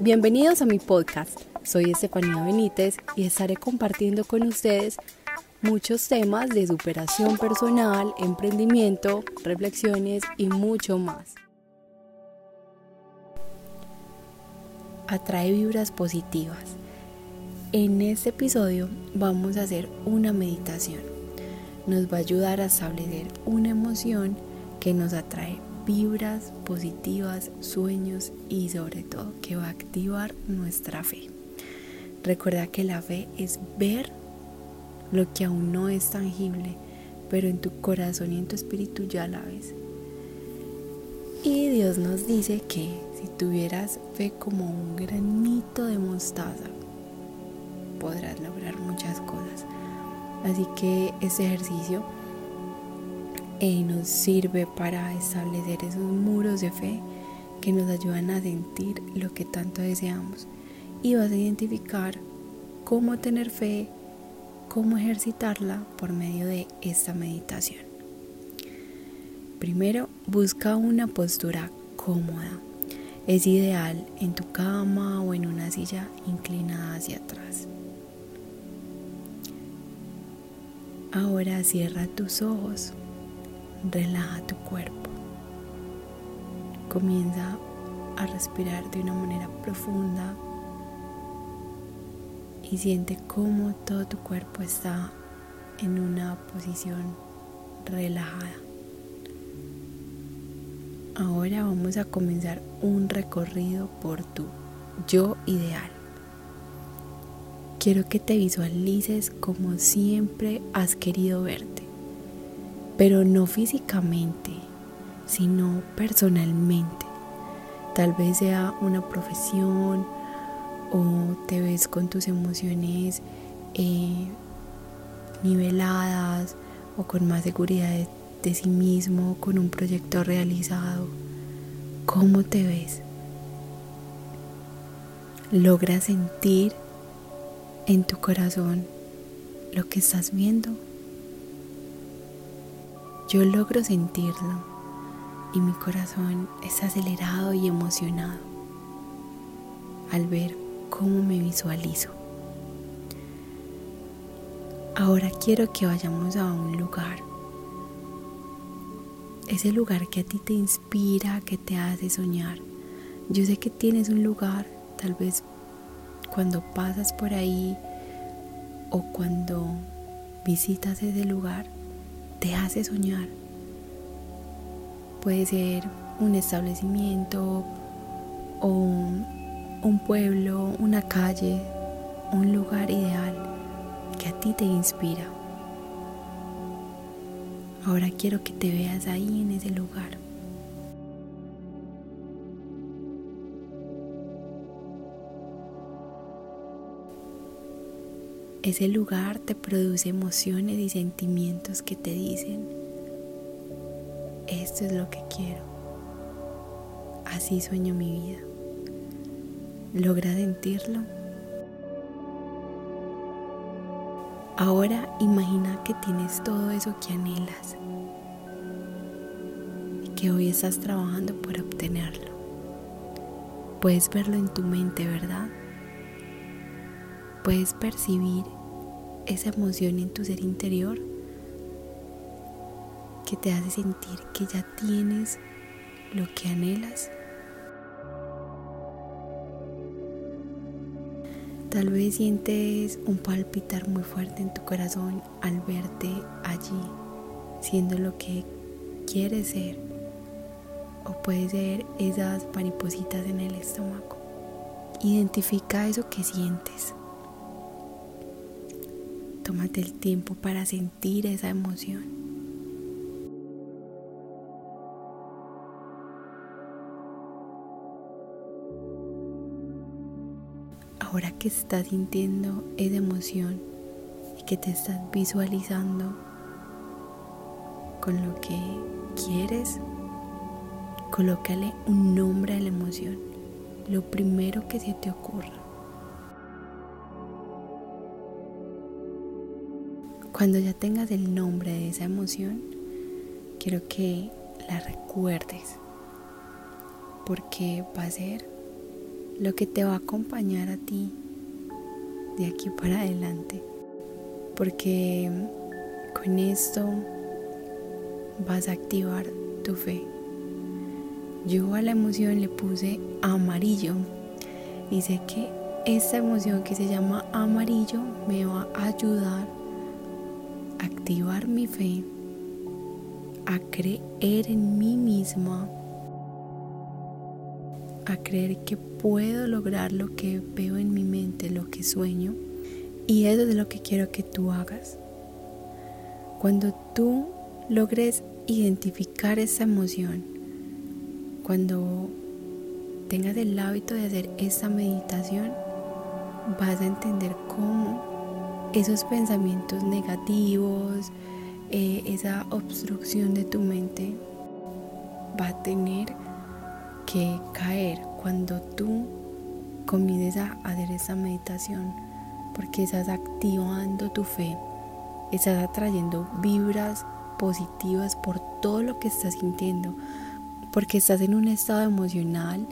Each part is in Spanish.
Bienvenidos a mi podcast. Soy Estefanía Benítez y estaré compartiendo con ustedes muchos temas de superación personal, emprendimiento, reflexiones y mucho más. Atrae vibras positivas. En este episodio vamos a hacer una meditación. Nos va a ayudar a establecer una emoción que nos atrae vibras positivas, sueños y sobre todo que va a activar nuestra fe. Recuerda que la fe es ver lo que aún no es tangible, pero en tu corazón y en tu espíritu ya la ves. Y Dios nos dice que si tuvieras fe como un granito de mostaza, podrás lograr muchas cosas. Así que este ejercicio nos sirve para establecer esos muros de fe que nos ayudan a sentir lo que tanto deseamos. Y vas a identificar cómo tener fe, cómo ejercitarla por medio de esta meditación. Primero, busca una postura cómoda. Es ideal en tu cama o en una silla inclinada hacia atrás. Ahora cierra tus ojos relaja tu cuerpo. Comienza a respirar de una manera profunda y siente cómo todo tu cuerpo está en una posición relajada. Ahora vamos a comenzar un recorrido por tu yo ideal. Quiero que te visualices como siempre has querido verte pero no físicamente, sino personalmente. Tal vez sea una profesión o te ves con tus emociones eh, niveladas o con más seguridad de, de sí mismo, con un proyecto realizado. ¿Cómo te ves? ¿Logras sentir en tu corazón lo que estás viendo? Yo logro sentirlo y mi corazón es acelerado y emocionado al ver cómo me visualizo. Ahora quiero que vayamos a un lugar. Ese lugar que a ti te inspira, que te hace soñar. Yo sé que tienes un lugar, tal vez cuando pasas por ahí o cuando visitas ese lugar, te hace soñar. Puede ser un establecimiento o un, pueblo, una calle, un lugar ideal que a ti te inspira. Ahora quiero que te veas ahí en ese lugar. Ese lugar te produce emociones y sentimientos que te dicen, esto es lo que quiero, así sueño mi vida. ¿Logra sentirlo? Ahora imagina que tienes todo eso que anhelas y que hoy estás trabajando por obtenerlo. Puedes verlo en tu mente, ¿verdad? Puedes percibir esa emoción en tu ser interior que te hace sentir que ya tienes lo que anhelas. Tal vez sientes un palpitar muy fuerte en tu corazón al verte allí, siendo lo que quieres ser. O puede ser esas maripositas en el estómago. Identifica eso que sientes. Tómate el tiempo para sentir esa emoción. Ahora que estás sintiendo esa emoción y que te estás visualizando con lo que quieres, colócale un nombre a la emoción, lo primero que se te ocurra. Cuando ya tengas el nombre de esa emoción, quiero que la recuerdes porque va a ser lo que te va a acompañar a ti de aquí para adelante. Porque con esto vas a activar tu fe. Yo a la emoción le puse amarillo y sé que esta emoción que se llama amarillo me va a ayudar activar mi fe, a creer en mí misma, a creer que puedo lograr lo que veo en mi mente, lo que sueño. Y eso es lo que quiero que tú hagas. Cuando tú logres identificar esa emoción, cuando tengas el hábito de hacer esa meditación, vas a entender cómo esos pensamientos negativos, eh, esa obstrucción de tu mente va a tener que caer cuando tú comiences a hacer esa meditación, porque estás activando tu fe, estás atrayendo vibras positivas por todo lo que estás sintiendo, porque estás en un estado emocional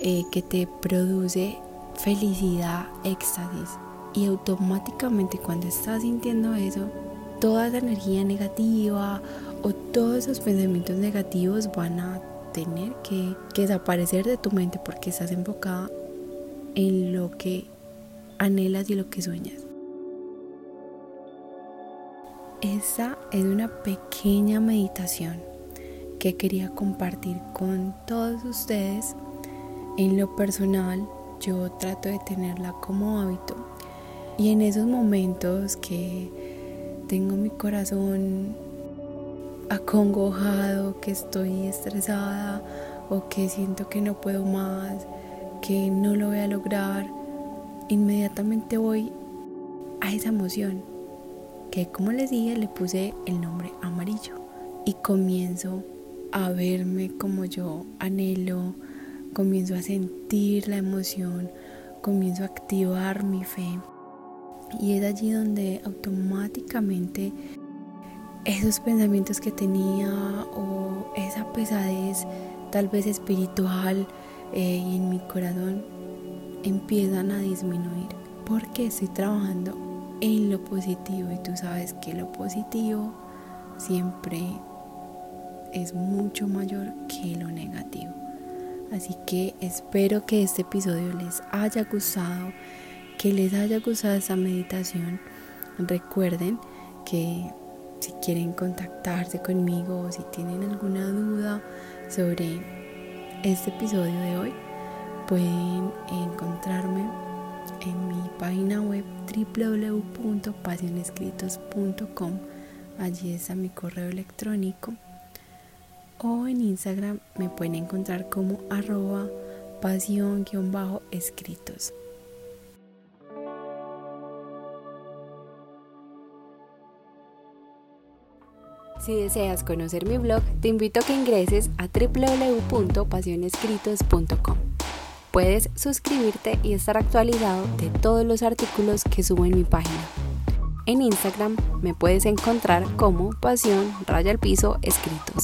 eh, que te produce felicidad, éxtasis. Y automáticamente cuando estás sintiendo eso, toda esa energía negativa o todos esos pensamientos negativos van a tener que, desaparecer de tu mente porque estás enfocada en lo que anhelas y lo que sueñas. Esa es una pequeña meditación que quería compartir con todos ustedes. En lo personal, yo trato de tenerla como hábito. Y en esos momentos que tengo mi corazón acongojado, que estoy estresada o que siento que no puedo más, que no lo voy a lograr, inmediatamente voy a esa emoción que como les dije le puse el nombre amarillo. Y comienzo a verme como yo anhelo, comienzo a sentir la emoción, comienzo a activar mi fe y es allí donde automáticamente esos pensamientos que tenía o esa pesadez tal vez espiritual eh, y en mi corazón empiezan a disminuir porque estoy trabajando en lo positivo y tú sabes que lo positivo siempre es mucho mayor que lo negativo. Así que espero que este episodio les haya gustado, que les haya gustado esta meditación. Recuerden que si quieren contactarse conmigo o si tienen alguna duda sobre este episodio de hoy, pueden encontrarme en mi página web www.pasionescritos.com. Allí está mi correo electrónico. O en Instagram me pueden encontrar como arroba pasión-escritos. Si deseas conocer mi blog, te invito a que ingreses a www.pasionescritos.com. Puedes suscribirte y estar actualizado de todos los artículos que subo en mi página. En Instagram me puedes encontrar como pasión raya al piso escritos.